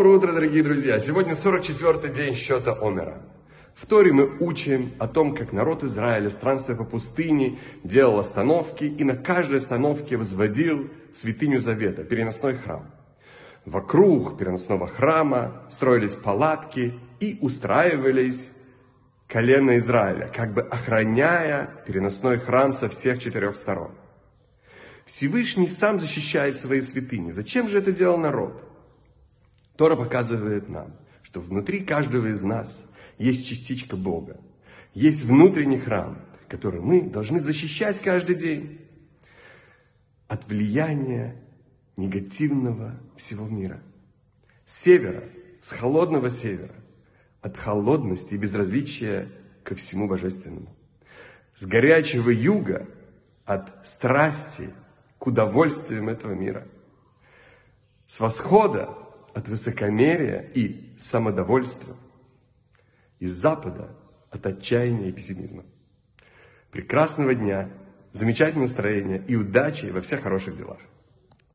Доброе утро, дорогие друзья! Сегодня 44-й день счета Омера. В Торе мы учим о том, как народ Израиля, странствуя по пустыне, делал остановки и на каждой остановке возводил святыню Завета, переносной храм. Вокруг переносного храма строились палатки и устраивались колено Израиля, как бы охраняя переносной храм со всех четырех сторон. Всевышний сам защищает свои святыни. Зачем же это делал народ? Тора показывает нам, что внутри каждого из нас есть частичка Бога. Есть внутренний храм, который мы должны защищать каждый день от влияния негативного всего мира. С севера, с холодного севера, от холодности и безразличия ко всему божественному. С горячего юга, от страсти к удовольствиям этого мира. С восхода от высокомерия и самодовольства. Из Запада от отчаяния и пессимизма. Прекрасного дня, замечательного настроения и удачи во всех хороших делах.